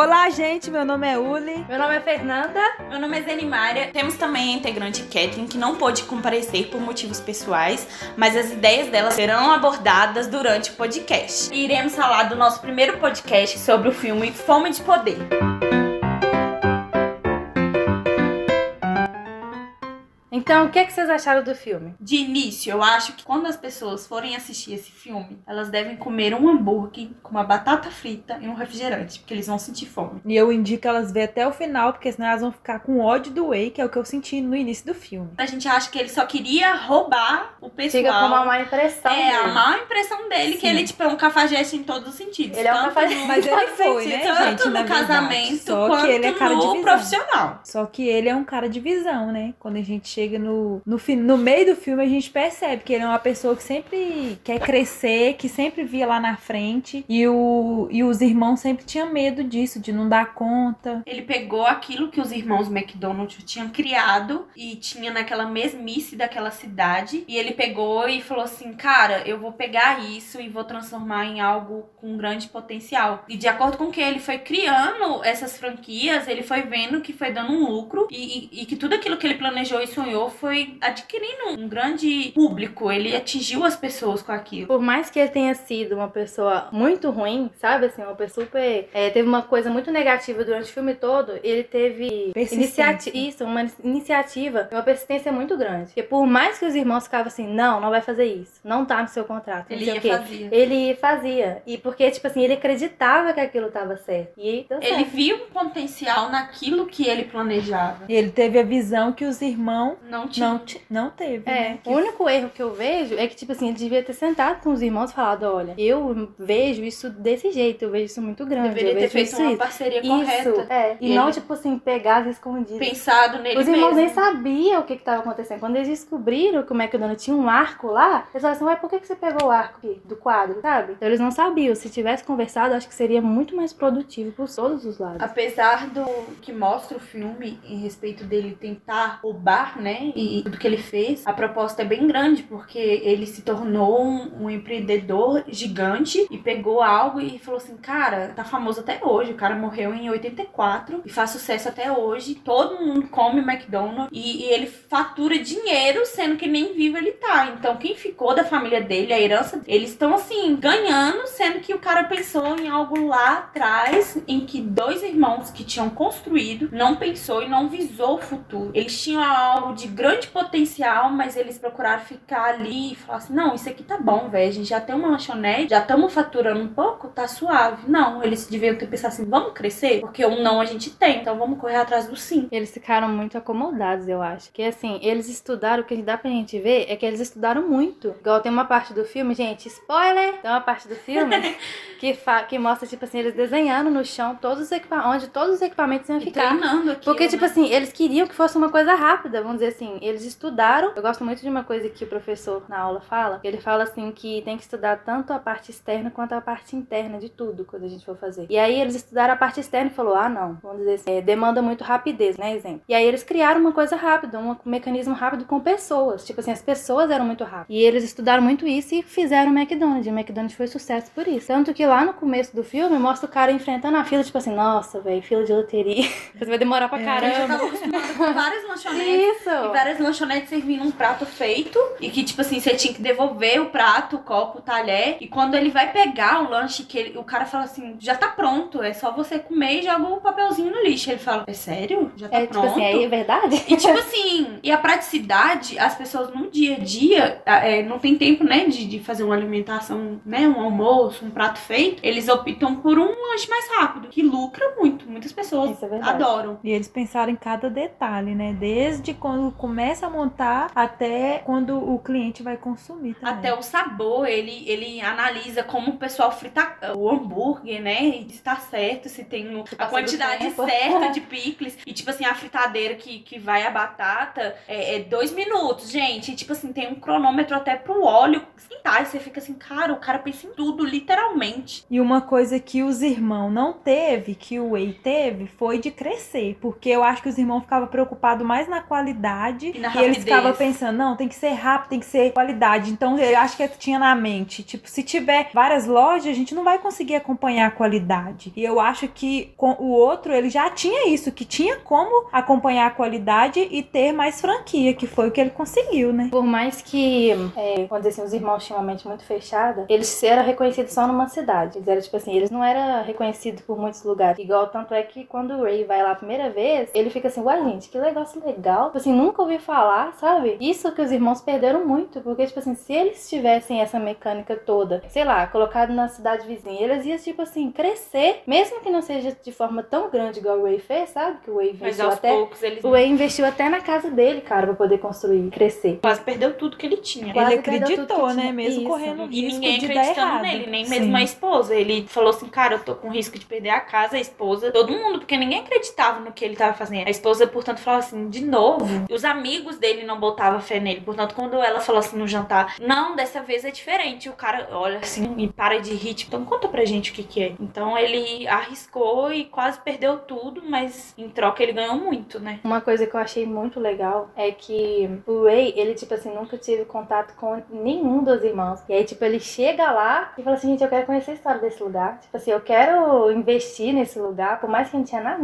Olá, gente, meu nome é Uli. Meu nome é Fernanda. Meu nome é Zenimária. Temos também a integrante Catherine, que não pôde comparecer por motivos pessoais, mas as ideias dela serão abordadas durante o podcast. E iremos falar do nosso primeiro podcast sobre o filme Fome de Poder. Então, o que, é que vocês acharam do filme? De início, eu acho que quando as pessoas forem assistir esse filme, elas devem comer um hambúrguer com uma batata frita e um refrigerante, porque eles vão sentir fome. E eu indico elas ver até o final, porque senão elas vão ficar com ódio do Whey, que é o que eu senti no início do filme. A gente acha que ele só queria roubar o pessoal. Fica com uma má impressão. É, a dele. má impressão dele, que Sim. ele, tipo, é um cafajeste em todos os sentidos. Ele é um cafajeste. Mas ele foi, né, Tanto gente, no casamento Só quanto que ele é cara de no visão. profissional. Só que ele é um cara de visão, né? Quando a gente chega no, no, fi- no meio do filme, a gente percebe que ele é uma pessoa que sempre quer crescer, que sempre via lá na frente. E, o, e os irmãos sempre tinham medo disso, de não dar conta. Ele pegou aquilo que os irmãos McDonald tinham criado e tinha naquela mesmice daquela cidade. E ele pegou e falou assim: Cara, eu vou pegar isso e vou transformar em algo com grande potencial. E de acordo com que ele foi criando essas franquias, ele foi vendo que foi dando um lucro e, e- e que tudo aquilo que ele planejou e sonhou foi adquirindo um grande público. Ele atingiu as pessoas com aquilo. Por mais que ele tenha sido uma pessoa muito ruim, sabe? Assim, uma pessoa super. é, teve uma coisa muito negativa durante o filme todo, ele teve iniciativa. Isso, uma iniciativa e uma persistência muito grande. Porque por mais que os irmãos ficavam assim, não, não vai fazer isso, não tá no seu contrato, Ele ia o quê. fazer. Ele fazia. E porque, tipo assim, ele acreditava que aquilo tava certo. E deu certo. Ele viu um potencial naquilo que ele planejava. E ele teve a visão que os irmãos Não tinha. não, não teve. É, né? o único erro que eu vejo é que, tipo assim, ele devia ter sentado com os irmãos e falado, olha, eu vejo isso desse jeito, eu vejo isso muito grande, Deveria eu ter vejo feito isso, uma parceria Isso, correta. é. E, E não, tipo assim, pegar as escondidas. Pensado nele Os irmãos mesmo. nem sabiam o que que tava acontecendo. Quando eles descobriram que o McDonald's tinha um arco lá, eles falaram assim, ué, por que, que você pegou o arco aqui do quadro, sabe? Então eles não sabiam. Se tivesse conversado, acho que seria muito mais produtivo por todos os lados. Apesar do que mostra o filme em respeito dele tentar roubar, né? E tudo que ele fez, a proposta é bem grande, porque ele se tornou um, um empreendedor gigante e pegou algo e falou assim: cara, tá famoso até hoje. O cara morreu em 84 e faz sucesso até hoje. Todo mundo come McDonald's e, e ele fatura dinheiro, sendo que nem vivo ele tá. Então, quem ficou da família dele, a herança, eles estão assim, ganhando, sendo que o cara pensou em algo lá atrás, em que dois irmãos que tinham construído não pensou e não visou o futuro. Eles tinham algo de grande potencial, mas eles procuraram ficar ali e falar assim: não, isso aqui tá bom, velho. A gente já tem uma lanchonete, já estamos faturando um pouco, tá suave. Não, eles deviam ter pensado assim: vamos crescer? Porque o não a gente tem, então vamos correr atrás do sim. Eles ficaram muito acomodados, eu acho. Que assim, eles estudaram, o que dá pra gente ver é que eles estudaram muito. Igual tem uma parte do filme, gente, spoiler! Tem uma parte do filme que, fa- que mostra, tipo assim, eles desenhando no chão todos os equipa onde todos os equipamentos iam E ficar. treinando aqui. Porque, tipo assim, eles queriam que fosse uma coisa rápida, vamos dizer assim. Eles estudaram. Eu gosto muito de uma coisa que o professor na aula fala. Ele fala assim que tem que estudar tanto a parte externa quanto a parte interna de tudo quando a gente for fazer. E aí eles estudaram a parte externa e falou: ah, não, vamos dizer assim, é, demanda muito rapidez, né? Exemplo. E aí eles criaram uma coisa rápida, um mecanismo rápido com pessoas. Tipo assim, as pessoas eram muito rápidas. E eles estudaram muito isso e fizeram o McDonald's. E o McDonald's foi sucesso por isso. Tanto que lá no começo do filme mostra o cara enfrentando a fila, tipo assim, nossa, velho, fila de loteria. Você vai demorar pra É, Eu já caramba. tava várias lanchonetes. Isso! E várias lanchonetes servindo um prato feito. E que, tipo assim, você tinha que devolver o prato, o copo, o talher. E quando ele vai pegar o lanche, que ele- o cara fala assim: já tá pronto, é só você comer e joga o papelzinho no lixo. Ele fala: é sério? Já tá É tipo pronto? assim, aí é verdade? E tipo assim, e a praticidade, as pessoas no dia a dia é, não tem tempo, né, de, de fazer uma alimentação, né, um almoço, um prato feito. Eles optam por um lanche mais rápido, que lucra muito. Muitas pessoas Isso é adoram. E eles pensaram em cada detalhe, né? Desde quando começa a montar até quando o cliente vai consumir também. Até o sabor, ele, ele analisa como o pessoal frita o hambúrguer, né? E se tá certo, se tem a quantidade certa de picles. E, tipo assim, a fritadeira que, que vai a batata é, é dois minutos, gente. E, tipo assim, tem um cronômetro até pro óleo esquentar. E você fica assim, cara, o cara pensa em tudo, literalmente. E uma coisa que os irmãos não teve, que o Whey teve, foi de crescer. Porque eu acho que os irmãos ficavam preocupados mais na qualidade qualidade. E na E eles rapidez. ficavam pensando, não, tem que ser rápido, tem que ser qualidade. Então, eu acho que tinha na mente, tipo, se tiver várias lojas, a gente não vai conseguir acompanhar a qualidade. E eu acho que com o outro, ele já tinha isso, que tinha como acompanhar a qualidade e ter mais franquia, que foi o que ele conseguiu, né? Por mais que, é, vamos dizer assim, os irmãos tinham uma mente muito fechada, eles eram reconhecidos só numa cidade. Eles eram, tipo assim, eles não eram reconhecidos por muitos lugares. Igual, tanto é que quando o Ray vai lá a primeira vez, ele fica assim, uai, gente, que negócio legal. Tipo assim, nunca ouvi falar, sabe? Isso que os irmãos perderam muito, porque, tipo assim, se eles tivessem essa mecânica toda, sei lá, colocado na cidade vizinha, eles iam, tipo assim, crescer, mesmo que não seja de forma tão grande igual o Ray fez, sabe? Que o Mas investiu aos até... poucos eles O Ray investiu até na casa dele, cara, pra poder construir, crescer. quase perdeu tudo que ele tinha. Quase ele acreditou, que né? tinha. Mesmo Isso. correndo E risco ninguém de acreditando nele, nem Sim. mesmo a esposa. Ele falou assim, cara, eu tô com risco de perder a casa, a esposa, todo mundo, porque ninguém acreditava no que ele tava fazendo. A esposa, portanto, falava assim, de novo. E os amigos dele não botavam fé nele. Portanto, quando ela falou assim no jantar, não, dessa vez é diferente. O cara olha assim e para de rir, tipo, então conta pra gente o que que é. Então ele arriscou e quase perdeu tudo, mas em troca ele ganhou muito, né? Uma coisa que eu achei muito legal é que o Ray, ele, tipo assim, nunca tive contato com nenhum dos irmãos. E aí, tipo, ele chega lá e fala assim, gente, eu quero conhecer a história desse lugar. Tipo assim, eu quero investir nesse lugar, por mais que não tinha nada.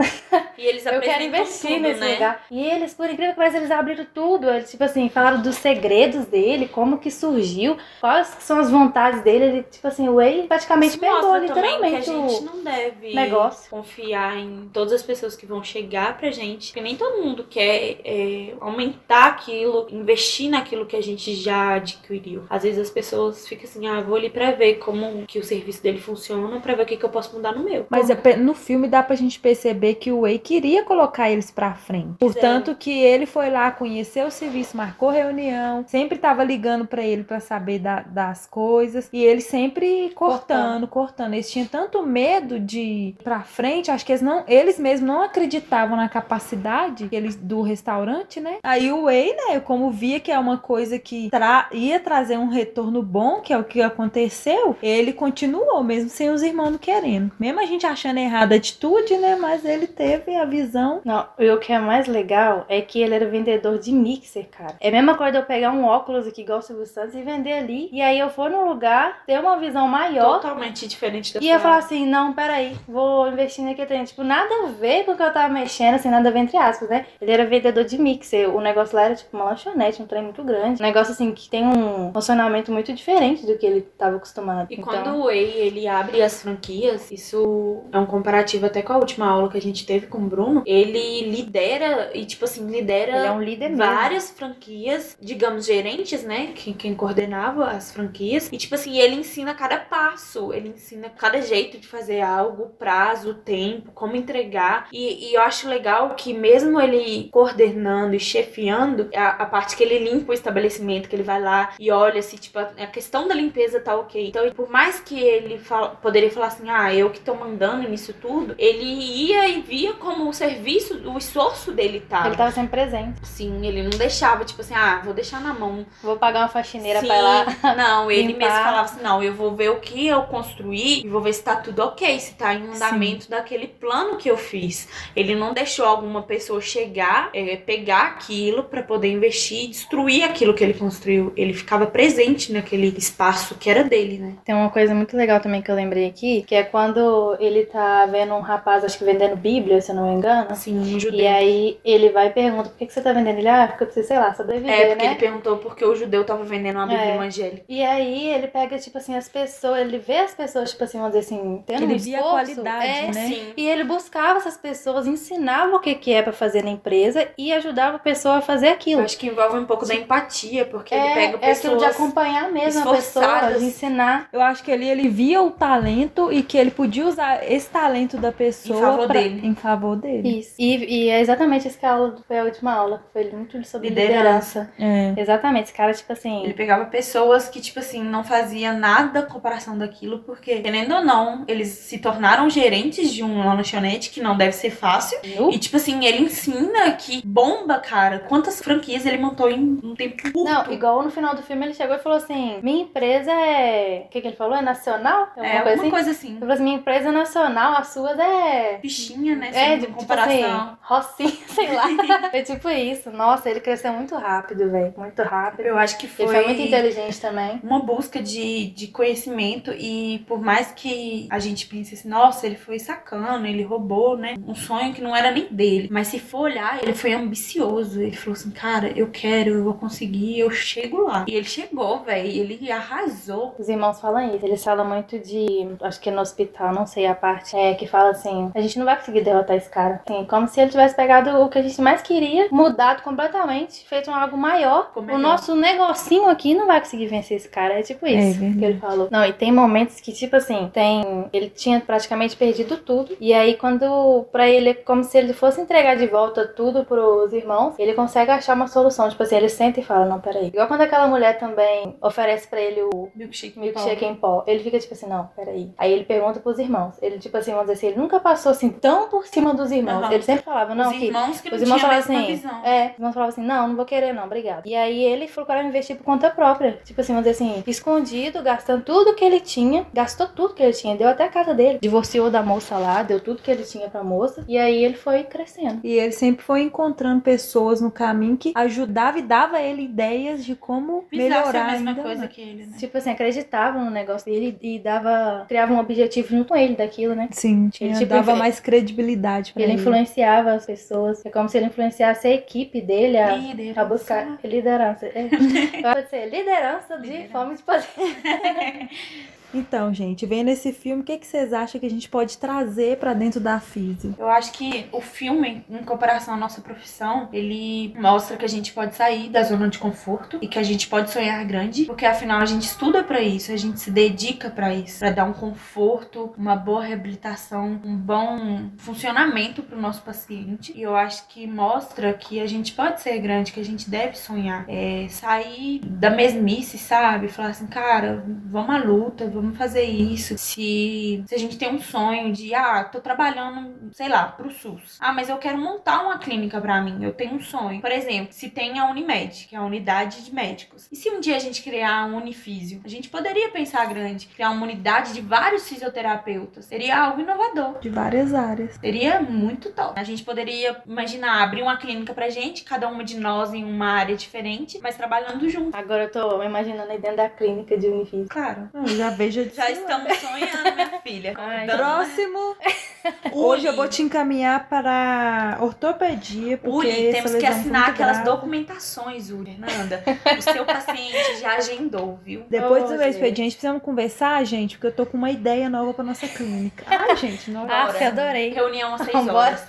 E eles Eu quero investir tudo, nesse né? lugar. E eles, por incrível que pareça, eles abriram tudo. Eles, tipo assim, falaram dos segredos dele, como que surgiu, quais são as vontades dele. Ele, tipo assim, o Ray praticamente pegou mostra também que literalmente a gente não deve negócio. confiar em todas as pessoas que vão chegar pra gente. Porque nem todo mundo quer é, aumentar aquilo, investir naquilo que a gente já adquiriu. Às vezes as pessoas ficam assim, ah, vou ali pra ver como que o serviço dele funciona, pra ver o que, que eu posso mudar no meu. Mas é no filme dá pra gente perceber que o Way queria colocar eles pra frente. Portanto, que ele foi lá conhecer o serviço, marcou reunião, sempre tava ligando pra ele pra saber da- das coisas. E ele sempre cortando, cortando. Eles tinham tanto medo de ir pra frente, acho que eles não, eles mesmos não acreditavam na capacidade eles, do restaurante, né? Aí o Way, né, como via que é uma coisa que tra- ia trazer um retorno bom, que é o que aconteceu, ele continuou, mesmo sem os irmãos não querendo. Mesmo a gente achando errada a atitude, né? Mas ele teve a visão. Não, e o que é mais legal é que ele era vendedor de mixer, cara. É a mesma coisa de eu pegar um óculos aqui igual o Silvio Santos e vender ali. E aí eu for num lugar, ter uma visão maior. Totalmente diferente da E sua- falar assim, não, peraí, vou investir naquele trem. Tipo, nada a ver com o que eu tava mexendo, assim, nada a ver entre aspas, né? Ele era vendedor de mixer. O negócio lá era tipo uma lanchonete, um trem muito grande. Um negócio assim que tem um funcionamento muito diferente do que ele tava acostumado. E então, quando o Way ele abre as franquias, isso é um comparativo até com a última aula que a gente teve com o Bruno. Ele lidera e tipo assim, lidera é um líder mesmo. várias franquias, digamos, gerentes, né? Quem, quem coordenava as franquias. E, tipo assim, ele ensina cada passo, ele ensina cada jeito de fazer algo, prazo, tempo, como entregar. E, e eu acho legal que, mesmo ele coordenando e chefiando, a, a parte que ele limpa o estabelecimento, que ele vai lá e olha se, tipo, a, a questão da limpeza tá ok. Então, por mais que ele fala- poderia falar assim, ah, eu que tô mandando nisso tudo, ele ia e via como o serviço, o esforço dele tava. Ele tava sempre presente. Sim, ele não deixava, tipo assim, ah, vou deixar na mão. Vou pagar uma faxineira Sim, pra ir lá. Não, ele limpar. mesmo falava assim, não, eu vou ver o que eu construí e vou ver se tá tudo ok, se tá em andamento daquele plano que eu fiz. Ele não deixou alguma pessoa chegar, é, pegar aquilo pra poder investir e destruir aquilo que ele construiu. Ele ficava presente naquele espaço que era dele, né? Tem uma coisa muito legal também que eu lembrei aqui, que é quando ele tá vendo um rapaz, acho que vendendo Bíblia, se eu não me engano. Assim, um judeu. E aí ele vai e pergunta, por que, que você tá vendendo? Ele, ah, porque eu preciso, sei lá, sobreviver, é, porque né? ele perguntou porque o judeu tava vendendo uma Bíblia É. evangélica. E aí ele pega, tipo assim, as pessoas, ele vê as pessoas, tipo assim, vamos dizer assim, tendo Ele um via a esforço, qualidade, é, né? Sim. E ele buscava essas pessoas, ensinava o que, que é pra fazer na empresa e ajudava a pessoa a fazer Eu aquilo. acho que envolve um pouco da empatia, porque ele É, pega é aquilo pessoas... de acompanhar mesmo a pessoa, de ensinar. Eu acho que ali ele via o talento e que ele podia usar esse talento da pessoa Em favor pra- dele. em favor dele. Isso. E, e é exatamente isso que a aula foi a última aula. Foi muito sobre Liderança. liderança. É. Exatamente. Esse cara, tipo assim. Ele pegava pessoas que, tipo assim, não fazia nada comparação daquilo, porque, querendo ou não, eles se tornaram gerentes de uma lanchonete que não deve ser fácil. E, tipo assim, ele ensina que bomba, cara. Quantas franquias ele montou em um tempo curto. Não, igual no final do filme ele chegou e falou assim: Minha empresa é. O que, que ele falou? É nacional? é Alguma alguma coisa assim? coisa assim. Ele falou assim: Minha empresa é nacional, as suas é. Fichinha, né? É, Sem tipo comparação. assim, Rocinha, sei lá. Foi tipo isso. Nossa, ele cresceu muito rápido, velho. Muito rápido. Eu acho que foi, Ele foi muito inteligente também. uma busca de, de conhecimento e por mais que a gente pense assim, nossa, ele foi sacana, ele roubou, né? Um sonho que não era nem dele. Mas se for olhar, ele foi ambicioso. Ele falou assim, cara, eu quero, eu vou conseguir, eu chego lá. E ele chegou, velho. Ele arrasou. Os irmãos falam isso. Eles falam muito de. Acho que no hospital, não sei a parte. É que fala assim: a gente não vai conseguir derrotar esse cara. Assim, como se ele tivesse pegado o que a gente mais queria, mudado completamente, feito um algo maior. O nosso negocinho aqui não vai conseguir vencer esse cara. É tipo isso verdade. que ele falou. Não, e tem momentos que, tipo assim, tem. Ele tinha praticamente perdido tudo. E aí, quando. Pra ele, é como se ele fosse entregar de volta tudo pros irmãos, ele consegue achar uma solução. Tipo assim, ele senta e fala: Não, peraí. Igual quando aquela mulher também oferece pra ele o Milkshake. milkshake em pó. Ele fica tipo assim, não, peraí. Aí ele pergunta pros irmãos. Ele, tipo assim, vamos dizer assim, ele nunca passou assim tão por cima dos irmãos. Ele sempre falava, não, Os que. irmãos que não Os irmãos falavam assim, visão. É, os irmãos falavam assim, não, não vou querer não, obrigado. E aí ele foi para investir por conta própria. Tipo assim, vamos dizer assim, escondido, gastando tudo que ele tinha, gastou tudo que ele tinha, deu até a casa dele. Divorciou da moça lá, deu tudo que ele tinha pra moça. E aí ele foi crescendo. E ele sempre foi encontrando pessoas no caminho que ajudava e dava a ele ideias de como Precisasse melhorar a mesma ainda coisa mais. que ele, né? Tipo assim, acreditavam no negócio dele e dava. criava um objetivo junto com ele daquilo, né? Sim, tinha, tipo, dava ele- mais credibilidade pra Ele ele. influenciava as pessoas. É como se ele influenciasse a equipe dele a, a buscar liderança. É. Pode ser liderança de Liderança. fome de poder. Então, gente, vendo esse filme, o que, que vocês acham que a gente pode trazer pra dentro da Físio? Eu acho que o filme, em comparação à nossa profissão, ele mostra que a gente pode sair da zona de conforto e que a gente pode sonhar grande, porque afinal a gente estuda pra isso, a gente se dedica pra isso, Pra dar um conforto, uma boa reabilitação, um bom funcionamento pro nosso paciente. E eu acho que mostra que a gente pode ser grande, que a gente deve sonhar, é, sair da mesmice, sabe? Falar assim, cara, vamos à luta, vamos fazer isso. Se, se a gente tem um sonho de, ah, tô trabalhando, sei lá, pro SUS. Ah, mas eu quero montar uma clínica pra mim, eu tenho um sonho. Por exemplo, se tem a Unimed, que é a unidade de médicos. E se um dia a gente criar um Unifísio? A gente poderia pensar grande, criar uma unidade de vários fisioterapeutas. Seria algo inovador. De várias áreas. Seria muito top. A gente poderia imaginar abrir uma clínica pra gente, cada uma de nós em uma área diferente, mas trabalhando junto. Agora eu tô imaginando aí dentro da clínica de Unifício. Claro. Eu já vejo de Já estamos sonhando, minha filha. Ai, Próximo. Hoje eu vou te encaminhar para ortopedia, porque temos que assinar aquelas grave. documentações, Uri, Fernanda. O seu paciente já agendou, viu? Depois Oh, do expediente, precisamos conversar, gente, porque eu tô com uma ideia nova pra nossa clínica. Ai, gente, não Ah, adorei. Reunião às seis horas.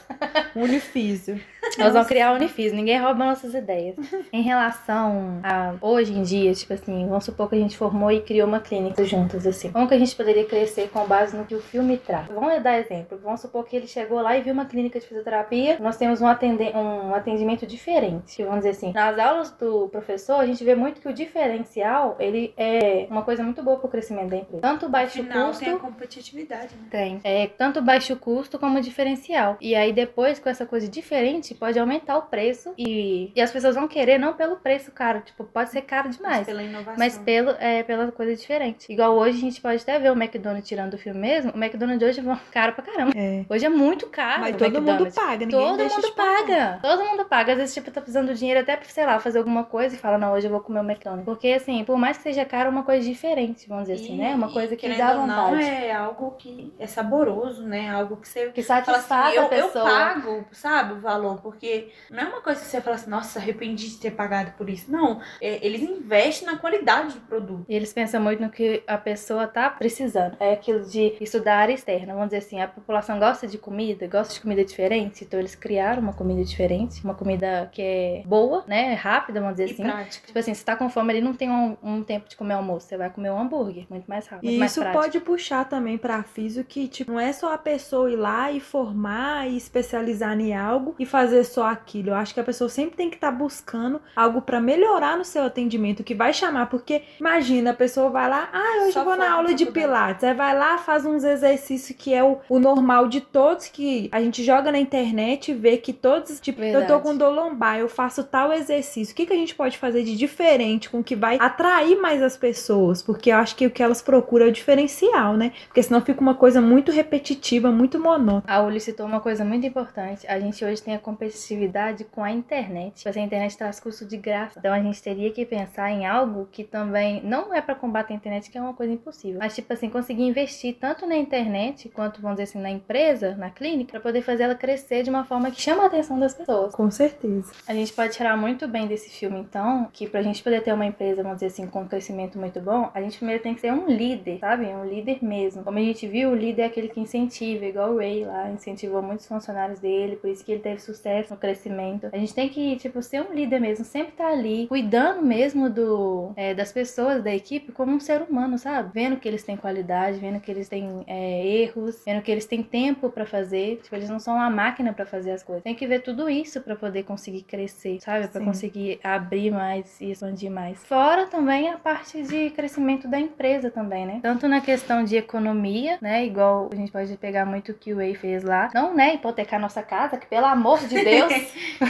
Unifísio. Nós vamos criar a Unifício, ninguém rouba nossas ideias. Em relação a hoje em dia, tipo assim, vamos supor que a gente formou e criou uma clínica juntas, assim. Como que a gente poderia crescer com base no que o filme traz? Vamos dar exemplo. Vamos supor que ele chegou lá e viu uma clínica de fisioterapia. Nós temos um, atende um atendimento diferente. Vamos dizer assim, nas aulas do professor, a gente vê muito que o diferencial, ele é uma coisa muito boa pro crescimento da empresa. Tanto baixo Afinal, custo... tem a competitividade, né? Tem. É tanto baixo custo como diferencial. E aí depois, com essa coisa diferente, pode aumentar o preço e, e as pessoas vão querer não pelo preço caro. Tipo, pode ser caro demais. Pela inovação. Mas pelo, é, pela coisa diferente. Igual hoje a gente pode até ver o McDonald's tirando do filme mesmo. O McDonald's hoje é caro pra caramba. É. Hoje é muito caro. Mas o todo mundo McDonald's. paga, ninguém Todo deixa mundo de pagar. paga. Todo mundo paga. Às vezes, tipo, tá precisando de dinheiro até pra, sei lá, fazer alguma coisa e fala, não, hoje eu vou comer o McDonald's. Porque, assim, por mais que seja caro, é uma coisa diferente, vamos dizer assim, E- né? Uma e, coisa que dá ou não, vontade. é algo que é saboroso, né? Algo que você Que fala satisfaz assim, eu, a pessoa. eu pago, sabe, o valor, porque não é uma coisa que você fala assim, nossa, arrependi de ter pagado por isso. Não, é, eles investem na qualidade do produto. E eles pensam muito no que a pessoa tá precisando. É aquilo de estudar a área externa. Vamos dizer assim, a população gosta de comida, gosta de comida diferente, então eles criaram uma comida diferente, uma comida que é boa, né? Rápida, vamos dizer E assim. prática. Tipo assim, se tá com fome, ele não tem um, um tempo de comer almoço. Você vai comer um hambúrguer, muito mais rápido, muito E mais isso prático. pode puxar também pra físio que, tipo, não é só a pessoa ir lá e formar e especializar em algo e fazer fazer só aquilo. Eu acho que a pessoa sempre tem que estar tá buscando algo para melhorar no seu atendimento, que vai chamar, porque imagina, a pessoa vai lá, ah, hoje eu vou na aula de pilates, aí vai lá, faz uns exercícios que é o, o normal de todos, que a gente joga na internet e vê que todos, tipo, Verdade. eu tô com dor lombar, eu faço tal exercício. O que, que a gente pode fazer de diferente com que vai atrair mais as pessoas? Porque eu acho que o que elas procuram é o diferencial, né? Porque senão fica uma coisa muito repetitiva, muito monótona. A Uli citou uma coisa muito importante. A gente hoje tem a competitividade com a internet. Mas a internet traz custo de graça. Então a gente teria que pensar em algo que também não é para combater a internet, que é uma coisa impossível. Mas, tipo assim, conseguir investir tanto na internet quanto, vamos dizer assim, na empresa, na clínica, para poder fazer ela crescer de uma forma que chama a atenção das pessoas. Com certeza. A gente pode tirar muito bem desse filme, então, que pra gente poder ter uma empresa, vamos dizer assim, com um crescimento muito bom, a gente primeiro tem que ser um líder, sabe? Um líder mesmo. Como a gente viu, o líder é aquele que incentiva, igual o Ray lá, incentivou muitos funcionários dele, por isso que ele teve sucesso no crescimento. A gente tem que, tipo, ser um líder mesmo, sempre estar tá ali, cuidando mesmo do, é, das pessoas da equipe como um ser humano, sabe? Vendo que eles têm qualidade, vendo que eles têm é, erros, vendo que eles têm tempo para fazer. Tipo, eles não são uma máquina para fazer as coisas. Tem que ver tudo isso para poder conseguir crescer, sabe? Para conseguir abrir mais e expandir mais. Fora também a parte de crescimento da empresa também, né? Tanto na questão de economia, né? Igual a gente pode pegar muito o que o Way fez lá. Não, né? Hipotecar nossa casa, que pelo amor de Deus.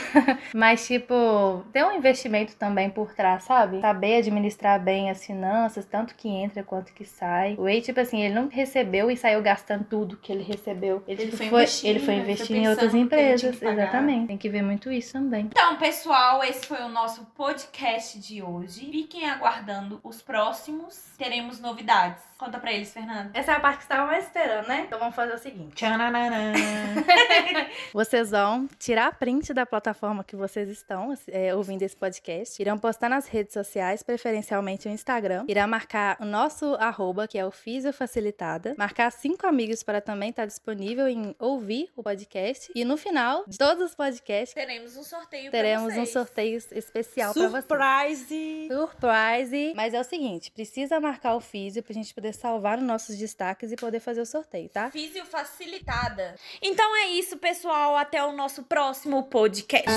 Mas, tipo, ter um investimento também por trás, sabe? Saber administrar bem as finanças, tanto que entra quanto que sai. O Way, tipo assim, ele não recebeu e saiu gastando tudo que ele recebeu. Ele, ele foi, investir, ele foi investir em outras empresas. Exatamente. Tem que ver muito isso também. Então, pessoal, esse foi o nosso podcast de hoje. Fiquem aguardando os próximos. Teremos novidades. Conta pra eles, Fernanda. Essa é a parte que estava mais esperando, né? Então vamos fazer o seguinte. vocês vão tirar a print da plataforma que vocês estão é, ouvindo esse podcast. Irão postar nas redes sociais, preferencialmente o Instagram. Irá marcar o nosso arroba, que é o Fisio Facilitada. Marcar cinco amigos para também estar disponível em ouvir o podcast. E no final de todos os podcasts, teremos um sorteio Teremos um sorteio especial para vocês. Surprise! Surprise! Mas é o seguinte, precisa marcar o Fisio pra gente poder salvar os nossos destaques e poder fazer o sorteio, tá? Físio facilitada. Então é isso, pessoal. Até o nosso próximo podcast.